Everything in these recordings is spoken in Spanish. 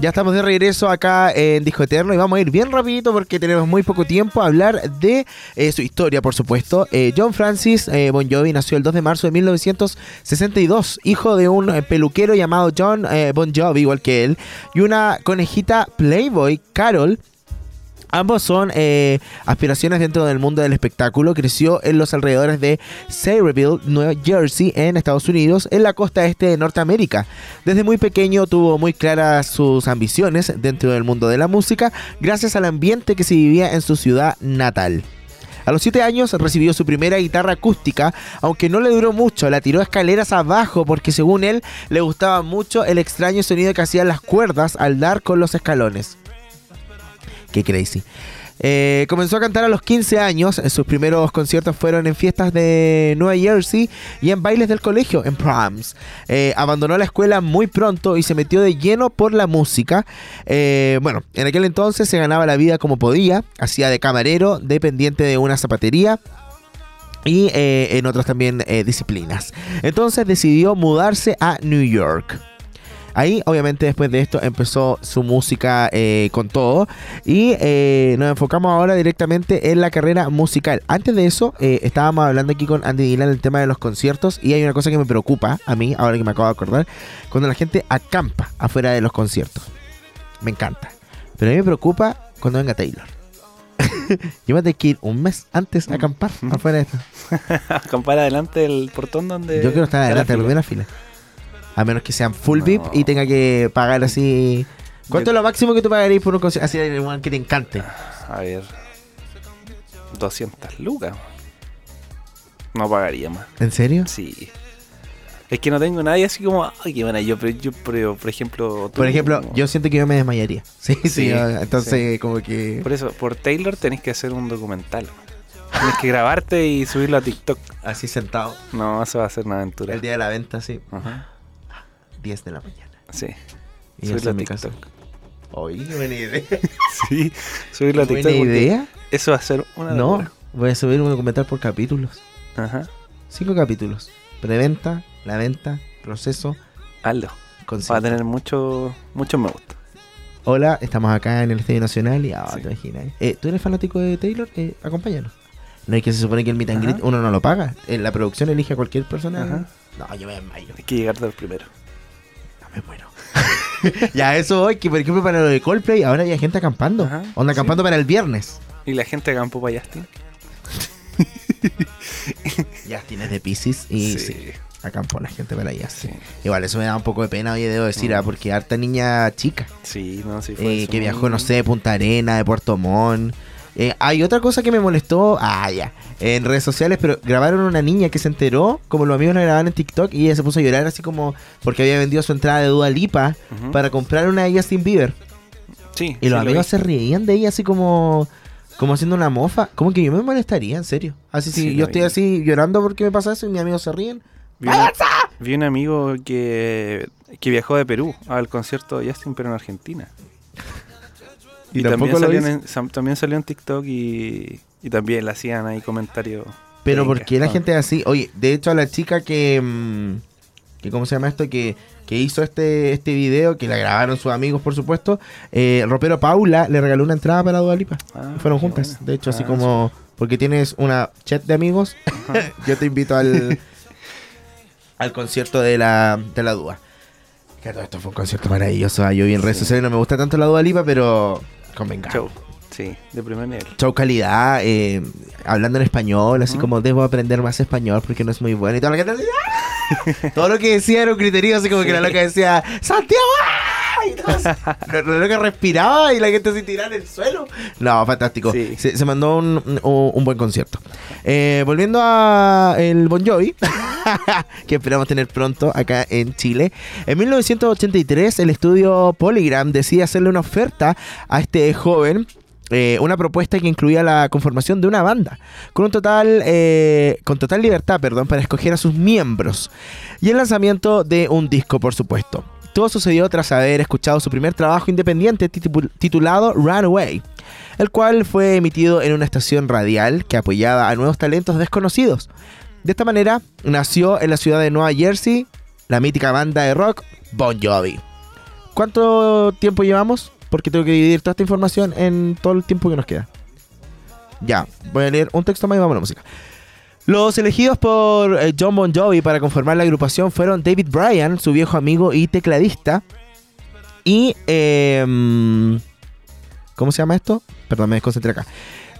Ya estamos de regreso acá en Disco Eterno y vamos a ir bien rapidito porque tenemos muy poco tiempo a hablar de eh, su historia, por supuesto. Eh, John Francis eh, Bon Jovi nació el 2 de marzo de 1962, hijo de un peluquero llamado John Bon Jovi, igual que él, y una conejita Playboy, Carol. Ambos son eh, aspiraciones dentro del mundo del espectáculo. Creció en los alrededores de Sayreville, Nueva Jersey, en Estados Unidos, en la costa este de Norteamérica. Desde muy pequeño tuvo muy claras sus ambiciones dentro del mundo de la música, gracias al ambiente que se vivía en su ciudad natal. A los 7 años recibió su primera guitarra acústica, aunque no le duró mucho, la tiró escaleras abajo porque según él le gustaba mucho el extraño sonido que hacían las cuerdas al dar con los escalones. Qué crazy. Eh, comenzó a cantar a los 15 años. Sus primeros conciertos fueron en fiestas de Nueva Jersey y en bailes del colegio, en proms. Eh, abandonó la escuela muy pronto y se metió de lleno por la música. Eh, bueno, en aquel entonces se ganaba la vida como podía. Hacía de camarero, dependiente de una zapatería y eh, en otras también eh, disciplinas. Entonces decidió mudarse a New York. Ahí, obviamente, después de esto empezó su música eh, con todo. Y eh, nos enfocamos ahora directamente en la carrera musical. Antes de eso, eh, estábamos hablando aquí con Andy Dylan el tema de los conciertos. Y hay una cosa que me preocupa a mí, ahora que me acabo de acordar: cuando la gente acampa afuera de los conciertos. Me encanta. Pero a mí me preocupa cuando venga Taylor. Yo me tengo que ir un mes antes a acampar afuera de esto. Acampar adelante del portón donde. Yo quiero estar adelante de la primera fila. A menos que sean full No. VIP y tenga que pagar así. ¿Cuánto es lo máximo que tú pagarías por un concierto? Así de un que te encante. A ver. 200 lucas. No pagaría más. ¿En serio? Sí. Es que no tengo nadie así como, ay, qué buena. Yo, pero yo, pero, por ejemplo. tú- Por ejemplo, yo siento que yo me desmayaría. Sí, sí. Sí, entonces, como que. Por eso, por Taylor tenés que hacer un documental. Tienes que grabarte y subirlo a TikTok. Así sentado. No, eso va a ser una aventura. El día de la venta, sí. Ajá. 10 de la mañana. Sí. Y subirlo eso a en mi TikTok. Oye, buena idea. Sí, subirlo a ¿Buena TikTok. porque idea? Eso va a ser una No, locura. voy a subir un documental por capítulos. Ajá. Cinco capítulos. Preventa, la venta, proceso, Hazlo. Va a tener mucho, mucho me gusta. Hola, estamos acá en el Estadio Nacional y ah, Sí. te imaginas. Eh, ¿Tú eres fanático de Taylor? Eh, acompáñanos. No es que se supone que el meet and greet uno no lo paga. En la producción elige a cualquier persona. Ajá. No, yo me desmayo. Hay que llegar del primero. Me muero. ya, eso hoy, que por ejemplo para lo de Coldplay, ahora hay gente acampando. Ajá, Onda sí. acampando para el viernes. Y la gente acampó para Justin. Ya tienes de Pisces y sí. Sí. acampó la gente para allá. sí. Igual eso me da un poco de pena, oye, debo decir, Mm. ah, porque harta niña chica. Sí, no, sí fue eh, eso que viajó, no sé, de Punta Arena, de Puerto Montt. Eh, hay otra cosa que me molestó, ah, ya, en redes sociales, pero grabaron una niña que se enteró, como los amigos la grababan en TikTok, y ella se puso a llorar así como porque había vendido su entrada de Dua Lipa para comprar una de Justin Bieber. Sí, Y los sí amigos se reían de ella así como, como haciendo una mofa. Como que yo me molestaría, en serio. Así si Sí, yo estoy vi. así llorando porque me pasa eso y mis amigos se ríen. Vi, una- vi un amigo que, que viajó de Perú al concierto de Justin, pero en Argentina. Y Y, tampoco también, lo salió hizo. en, sam- también salió en TikTok y, y también le hacían ahí comentarios. Pero Venga, ¿por qué la no. gente es así? Oye, de hecho a la chica que... mm, que ¿Cómo se llama esto? Que, que hizo este, este video, que la grabaron sus amigos, por supuesto. Eh, el ropero Paula le regaló una entrada para Dua Lipa. Ah, Fueron juntas. bueno. De hecho, así Ah, como... Porque tienes una chat de amigos. yo te invito al... al concierto de la, de la Dua. Que todo esto fue un concierto maravilloso. ah, Yo vi en redes Sí. sociales, no me gusta tanto la Dua Lipa, pero convengamos. Show. Sí, de primer nivel. Show calidad, eh, hablando en español, así Ujú. como debo aprender más español porque no es muy bueno. Y la gente decía, todo lo que decía era un criterio, así como que la loca decía, ¡Santiago! Y la loca respiraba y la gente se tiraba en el suelo. No, fantástico. Sí. Se, se mandó un, un- un buen concierto. Eh, volviendo a el Bon Jovi, que esperamos tener pronto acá en Chile. En 1983, el estudio Polygram decide hacerle una oferta a este joven. eh, una propuesta que incluía la conformación de una banda con un total eh, con total libertad perdón para escoger a sus miembros y el lanzamiento de un disco por supuesto todo sucedió tras haber escuchado su primer trabajo independiente titu- titulado Runaway el cual fue emitido en una estación radial que apoyaba a nuevos talentos desconocidos. De esta manera nació en la ciudad de Nueva Jersey la mítica banda de rock Bon Jovi. ¿Cuánto tiempo llevamos? Porque tengo que dividir toda esta información en todo el tiempo que nos queda. Ya, voy a leer un texto más y vamos a la música. Los elegidos por eh, John Bon Jovi para conformar la agrupación fueron David Bryan, su viejo amigo y tecladista, y... em, ¿Cómo se llama esto? Perdón, me desconcentré acá.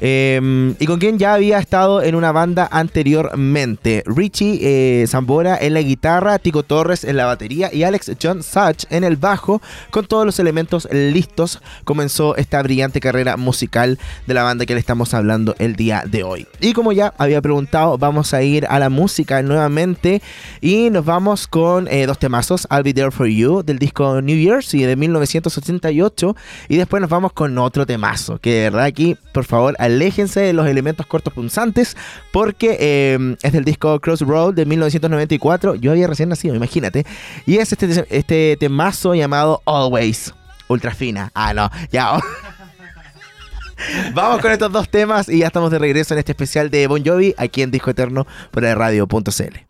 Eh, y con quien ya había estado en una banda anteriormente. Richie eh, Zambora en la guitarra, Tico Torres en la batería y Alex John Such en el bajo. Con todos los elementos listos, comenzó esta brillante carrera musical de la banda que le estamos hablando el día de hoy. Y como ya había preguntado, vamos a ir a la música nuevamente y nos vamos con eh, dos temazos, I'll Be There For You del disco New Year's y de 1988 y después nos vamos con otro temazo, que de verdad aquí, por favor, aléjense de los elementos cortos punzantes porque eh, es del disco Crossroad de 1994. Yo había recién nacido, imagínate. Y es este, este temazo llamado Always. Ultra fina. Ah, no, ya. Vamos con estos dos temas y ya estamos de regreso en este especial de Bon Jovi aquí en Disco Eterno por radio.cl.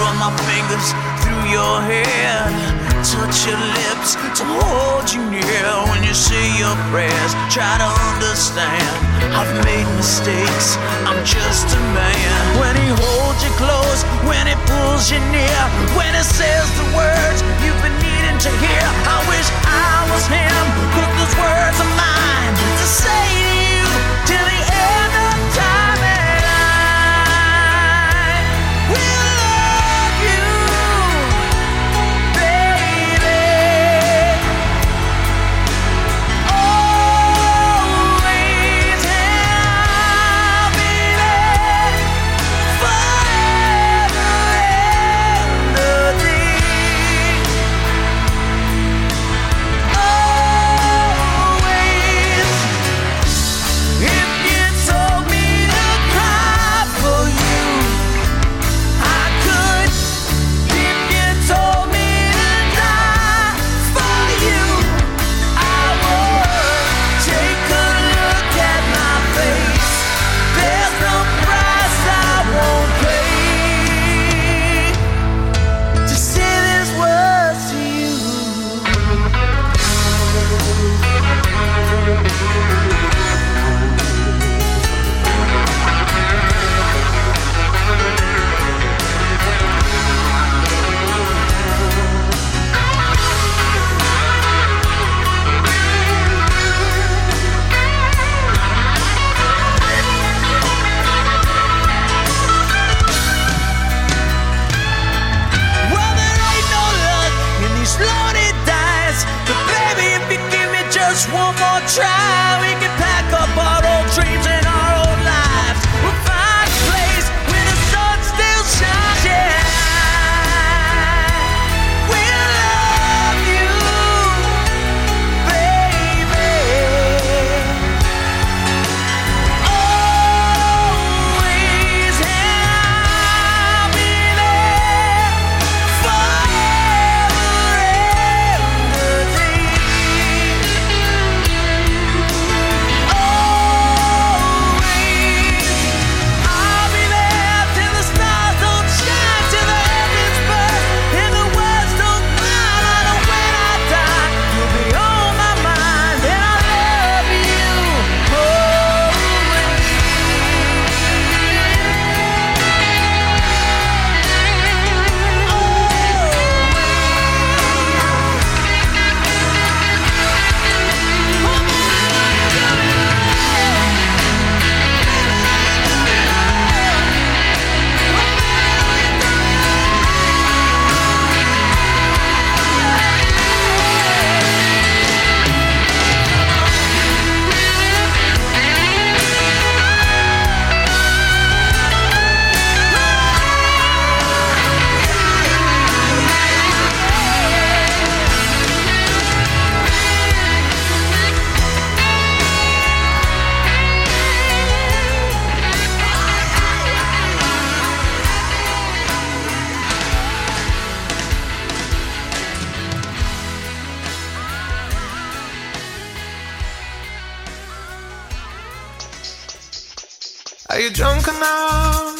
Run my fingers through your hair. Touch your lips to hold you near when you say your prayers. Try to understand. I've made mistakes. I'm just a man. When he holds you close, when he pulls you near, when he says the words you've been needing to hear. I wish I was him. Put those words of mine to say to you till you drunk enough?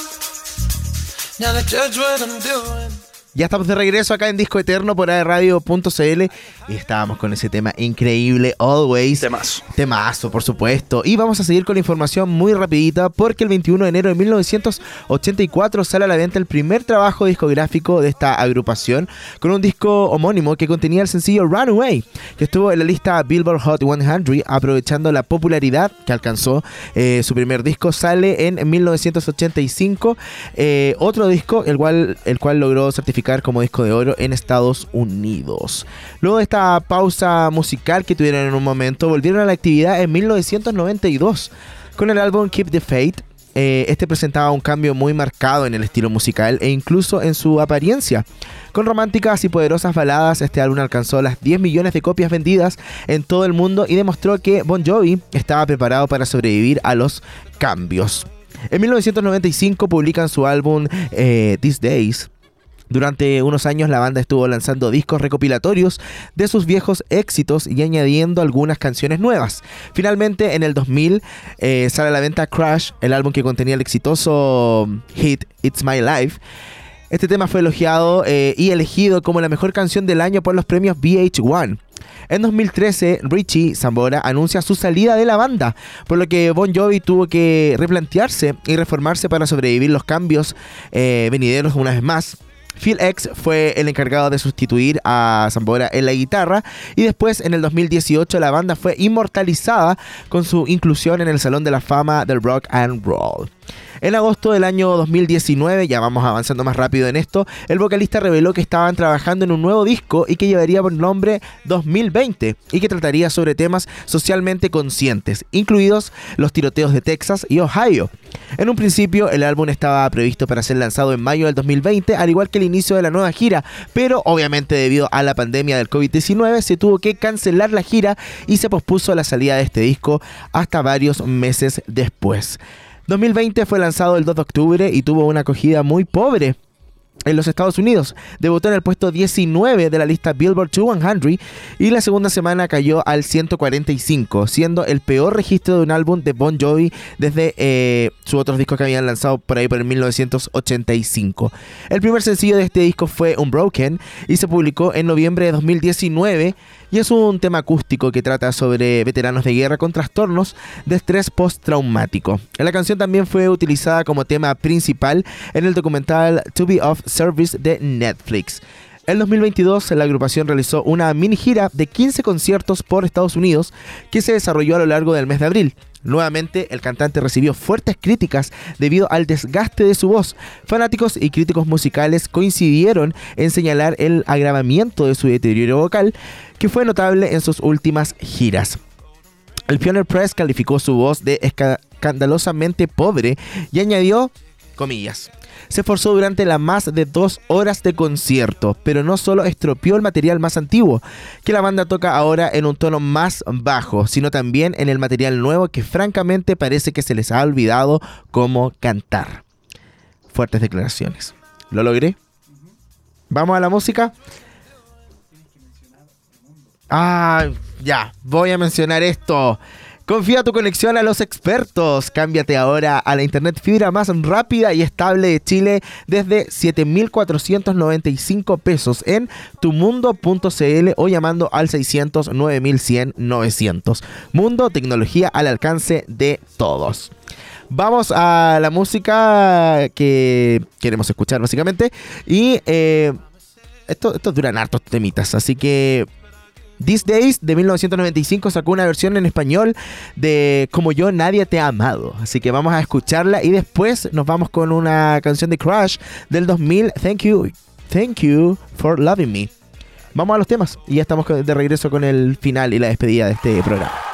Now to judge what I'm doing. Ya estamos de regreso acá en Disco Eterno por radio.cl y estábamos con ese tema increíble, Always. Temazo. Temazo, por supuesto. Y vamos a seguir con la información muy rapidita porque el 21 de enero de 1984 sale a la venta el primer trabajo discográfico de esta agrupación con un disco homónimo que contenía el sencillo Runaway, que estuvo en la lista Billboard Hot 100 aprovechando la popularidad que alcanzó eh, su primer disco. Sale en 1985 eh, otro disco, el cual, el cual logró certificar como disco de oro en Estados Unidos. Luego de esta pausa musical que tuvieron en un momento, volvieron a la actividad en 1992 con el álbum Keep the Faith. Eh, este presentaba un cambio muy marcado en el estilo musical e incluso en su apariencia. Con románticas y poderosas baladas, este álbum alcanzó las 10 millones de copias vendidas en todo el mundo y demostró que Bon Jovi estaba preparado para sobrevivir a los cambios. En 1995 publican su álbum eh, These Days, durante unos años la banda estuvo lanzando discos recopilatorios de sus viejos éxitos y añadiendo algunas canciones nuevas. Finalmente, en el 2000 eh, sale a la venta Crash, el álbum que contenía el exitoso hit It's My Life. Este tema fue elogiado eh, y elegido como la mejor canción del año por los premios VH1. En 2013, Richie Zambora anuncia su salida de la banda, por lo que Bon Jovi tuvo que replantearse y reformarse para sobrevivir los cambios eh, venideros una vez más. Phil X fue el encargado de sustituir a Zambora en la guitarra y después en el 2018 la banda fue inmortalizada con su inclusión en el Salón de la Fama del Rock and Roll. En agosto del año 2019, ya vamos avanzando más rápido en esto, el vocalista reveló que estaban trabajando en un nuevo disco y que llevaría por nombre 2020 y que trataría sobre temas socialmente conscientes, incluidos los tiroteos de Texas y Ohio. En un principio, el álbum estaba previsto para ser lanzado en mayo del 2020, al igual que el inicio de la nueva gira, pero obviamente debido a la pandemia del COVID-19 se tuvo que cancelar la gira y se pospuso la salida de este disco hasta varios meses después. 2020 fue lanzado el 2 de octubre y tuvo una acogida muy pobre en los Estados Unidos. Debutó en el puesto 19 de la lista Billboard 200 y la segunda semana cayó al 145, siendo el peor registro de un álbum de Bon Jovi desde eh, sus otros discos que habían lanzado por ahí por el 1985. El primer sencillo de este disco fue Unbroken y se publicó en noviembre de 2019 y es un tema acústico que trata sobre veteranos de guerra con trastornos de estrés postraumático. La canción también fue utilizada como tema principal en el documental To Be Of Service de Netflix. En 2022, la agrupación realizó una mini gira de 15 conciertos por Estados Unidos que se desarrolló a lo largo del mes de abril. Nuevamente, el cantante recibió fuertes críticas debido al desgaste de su voz. Fanáticos y críticos musicales coincidieron en señalar el agravamiento de su deterioro vocal, que fue notable en sus últimas giras. El Pioneer Press calificó su voz de escandalosamente pobre y añadió, comillas, se esforzó durante las más de dos horas de concierto, pero no solo estropeó el material más antiguo, que la banda toca ahora en un tono más bajo, sino también en el material nuevo que francamente parece que se les ha olvidado cómo cantar. Fuertes declaraciones. ¿Lo logré? Vamos a la música. Ah, ya, voy a mencionar esto. Confía tu conexión a los expertos. Cámbiate ahora a la internet fibra más rápida y estable de Chile desde 7.495 pesos en tumundo.cl o llamando al 600 9100 900. Mundo, tecnología al alcance de todos. Vamos a la música que queremos escuchar básicamente. Y eh, esto, esto duran hartos temitas, así que These Days de 1995 sacó una versión en español de Como yo nadie te ha amado. Así que vamos a escucharla y después nos vamos con una canción de Crash del 2000, Thank You, Thank You for Loving Me. Vamos a los temas y ya estamos de regreso con el final y la despedida de este programa.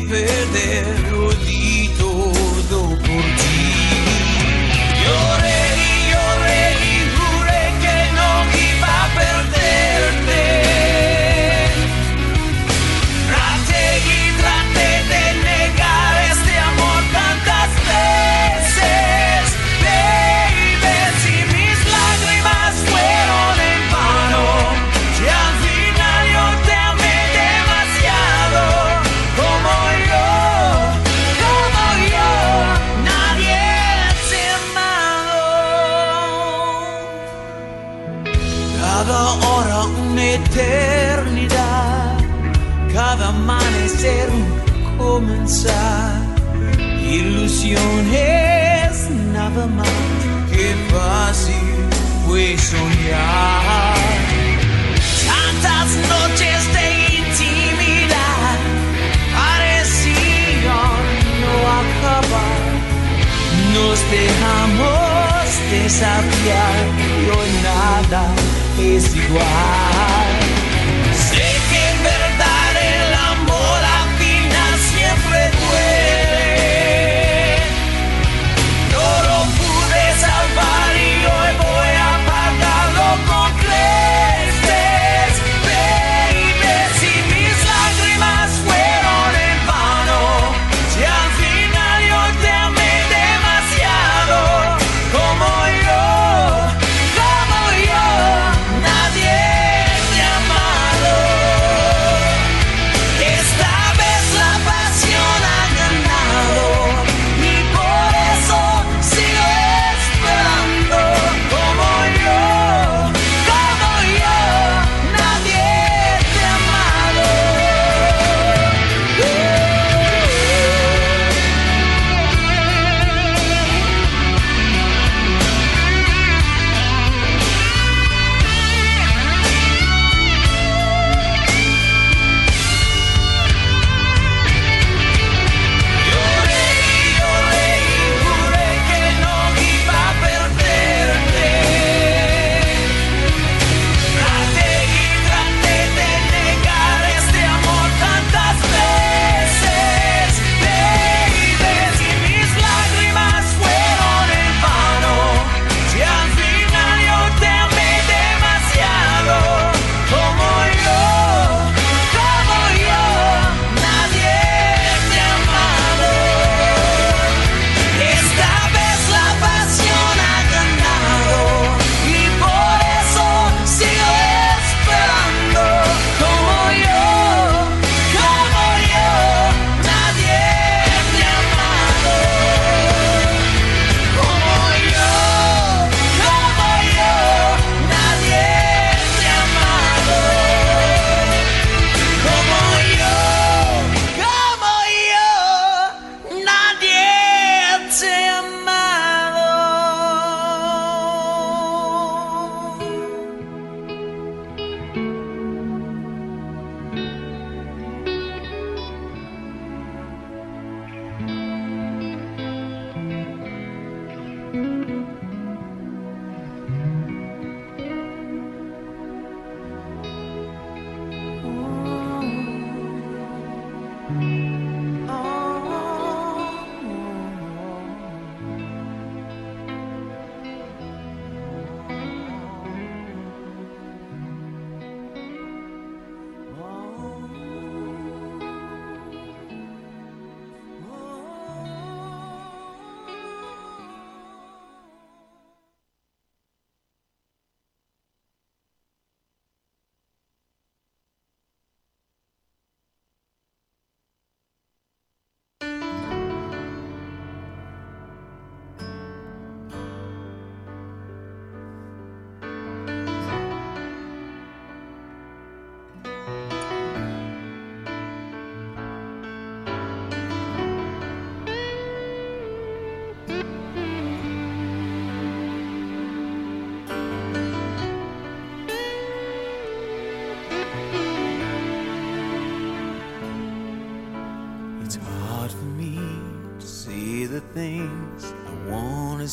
perder o. eternidad, cada amanecer un comenzar, Ilusiones nada más que fácil fue soñar. Tantas noches de intimidad parecían no acabar, nos dejamos desafiar, yo nada es igual.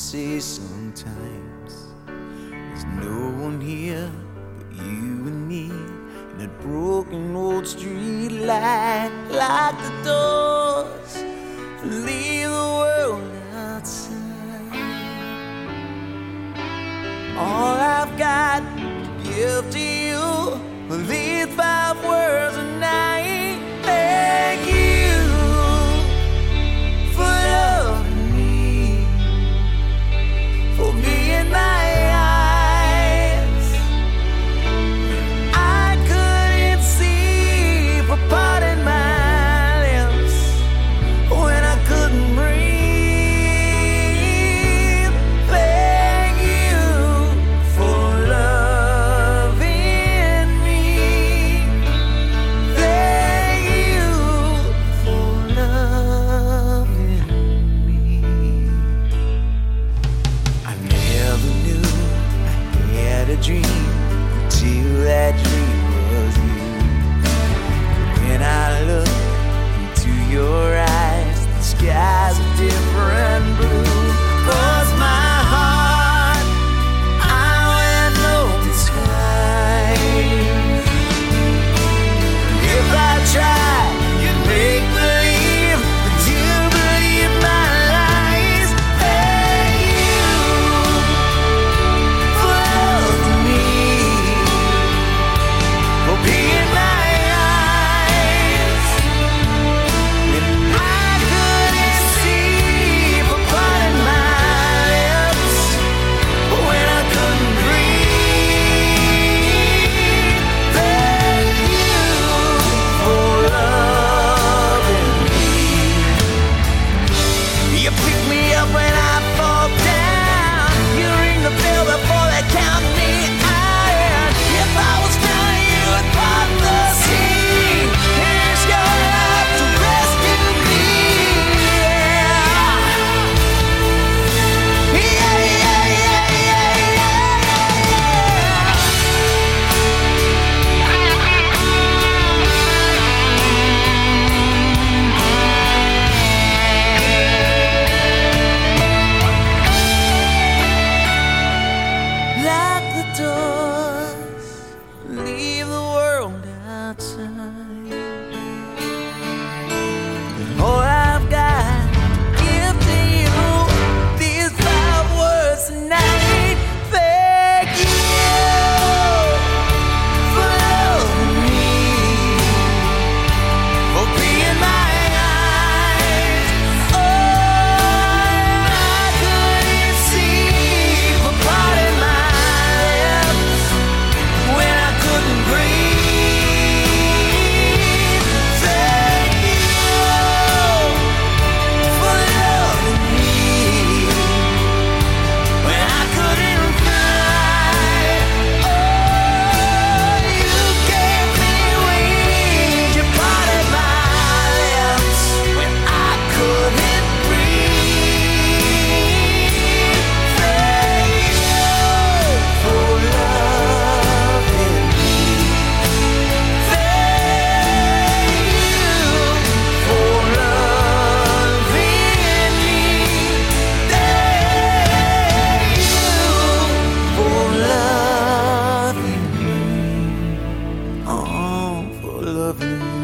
season blue.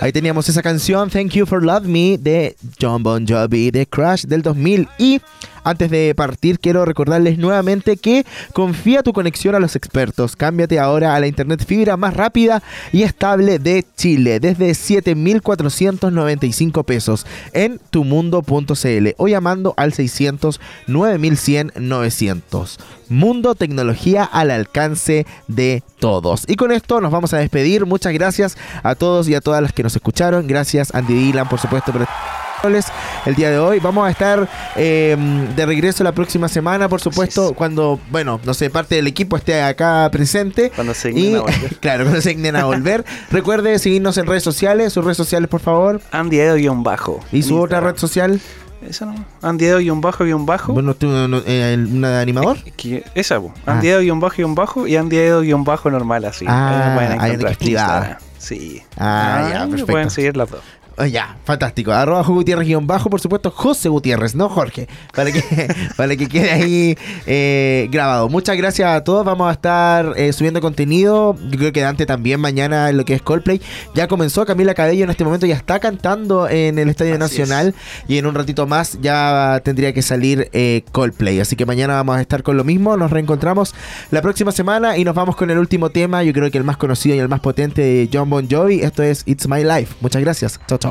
Ahí teníamos esa canción, Thank You for Love Me, de John Bon Jovi, de Crash del 2000. Y antes de partir, quiero recordarles nuevamente que confía tu conexión a los expertos. Cámbiate ahora a la internet fibra más rápida y estable de Chile desde 7,495 pesos en tumundo.cl o llamando al 600 9100 900. Mundo Tecnología al alcance de todos. Y con esto nos vamos a despedir. Muchas gracias a todos y a todas las que nos escucharon. Gracias Andy Dylan, por supuesto, por el día de hoy. Vamos a estar eh, de regreso la próxima semana, por supuesto, cuando, bueno, no sé, parte del equipo esté acá presente. Cuando se dignen a volver. claro, cuando se dignen a volver. Recuerde seguirnos en redes sociales, sus redes sociales, por favor. Andy Edo-bajo. ¿Y su otra red social? Esa no. Andy Edo-bajo, bajo. Bueno, ¿tú, no, eh, ¿una animador? Esa. Andy ah. Edo-bajo, bajo y Andy Edo-bajo normal, así. Ah, hay una privada. Sí. Ah, ya, perfecto. Pueden seguir las dos. Oh, ya, fantástico. Arroba Gutiérrez guion bajo, por supuesto, José Gutiérrez, no Jorge. Para que, para que quede ahí eh, grabado. Muchas gracias a todos. Vamos a estar eh, subiendo contenido. Yo creo que Dante también mañana en lo que es Coldplay. Ya comenzó Camila Cabello en este momento, ya está cantando en el Estadio Nacional. Y en un ratito más ya tendría que salir eh, Coldplay. Así que mañana vamos a estar con lo mismo. Nos reencontramos la próxima semana y nos vamos con el último tema. Yo creo que el más conocido y el más potente de John Bon Jovi. Esto es It's My Life. Muchas gracias. Chao, chao.